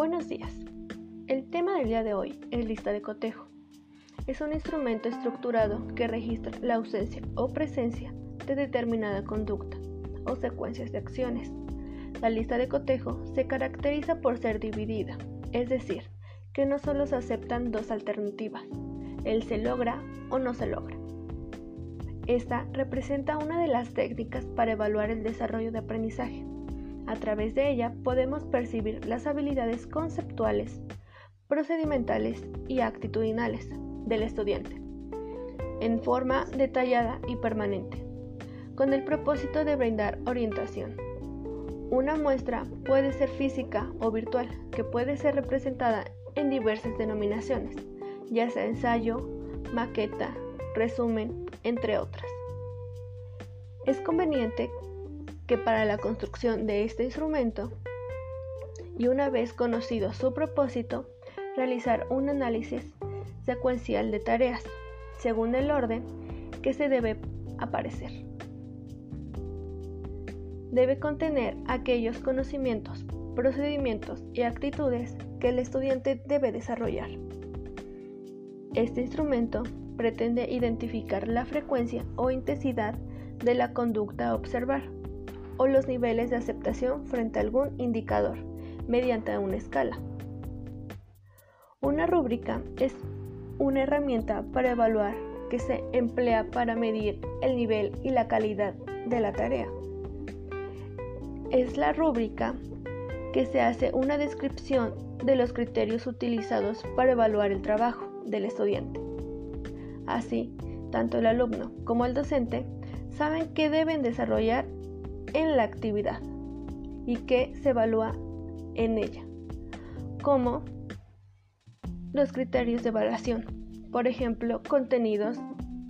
días. El tema del día de hoy es lista de cotejo. Es un instrumento estructurado que registra la ausencia o presencia de determinada conducta o secuencias de acciones. La lista de cotejo se caracteriza por ser dividida, es decir, que no solo se aceptan dos alternativas, el se logra o no se logra. Esta representa una de las técnicas para evaluar el desarrollo de aprendizaje. A través de ella podemos percibir las habilidades conceptuales, procedimentales y actitudinales del estudiante en forma detallada y permanente, con el propósito de brindar orientación. Una muestra puede ser física o virtual, que puede ser representada en diversas denominaciones, ya sea ensayo, maqueta, resumen, entre otras. Es conveniente que para la construcción de este instrumento y una vez conocido su propósito, realizar un análisis secuencial de tareas según el orden que se debe aparecer. Debe contener aquellos conocimientos, procedimientos y actitudes que el estudiante debe desarrollar. Este instrumento pretende identificar la frecuencia o intensidad de la conducta a observar o los niveles de aceptación frente a algún indicador mediante una escala. Una rúbrica es una herramienta para evaluar que se emplea para medir el nivel y la calidad de la tarea. Es la rúbrica que se hace una descripción de los criterios utilizados para evaluar el trabajo del estudiante. Así, tanto el alumno como el docente saben qué deben desarrollar en la actividad y qué se evalúa en ella, como los criterios de evaluación, por ejemplo, contenidos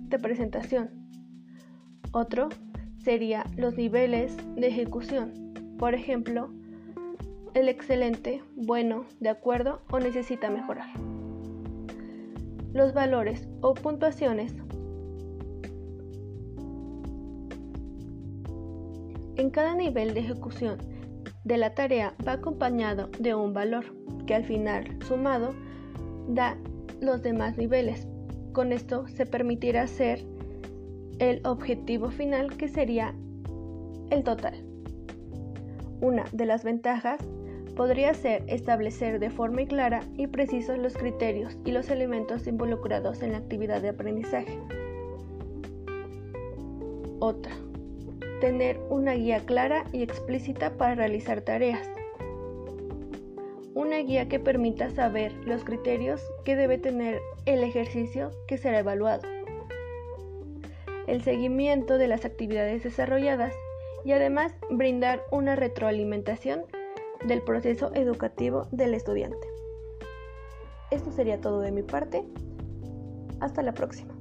de presentación. Otro sería los niveles de ejecución, por ejemplo, el excelente, bueno, de acuerdo o necesita mejorar. Los valores o puntuaciones En cada nivel de ejecución de la tarea va acompañado de un valor que al final sumado da los demás niveles. Con esto se permitirá hacer el objetivo final que sería el total. Una de las ventajas podría ser establecer de forma clara y precisa los criterios y los elementos involucrados en la actividad de aprendizaje. Otra, tener una guía clara y explícita para realizar tareas. Una guía que permita saber los criterios que debe tener el ejercicio que será evaluado. El seguimiento de las actividades desarrolladas y además brindar una retroalimentación del proceso educativo del estudiante. Esto sería todo de mi parte. Hasta la próxima.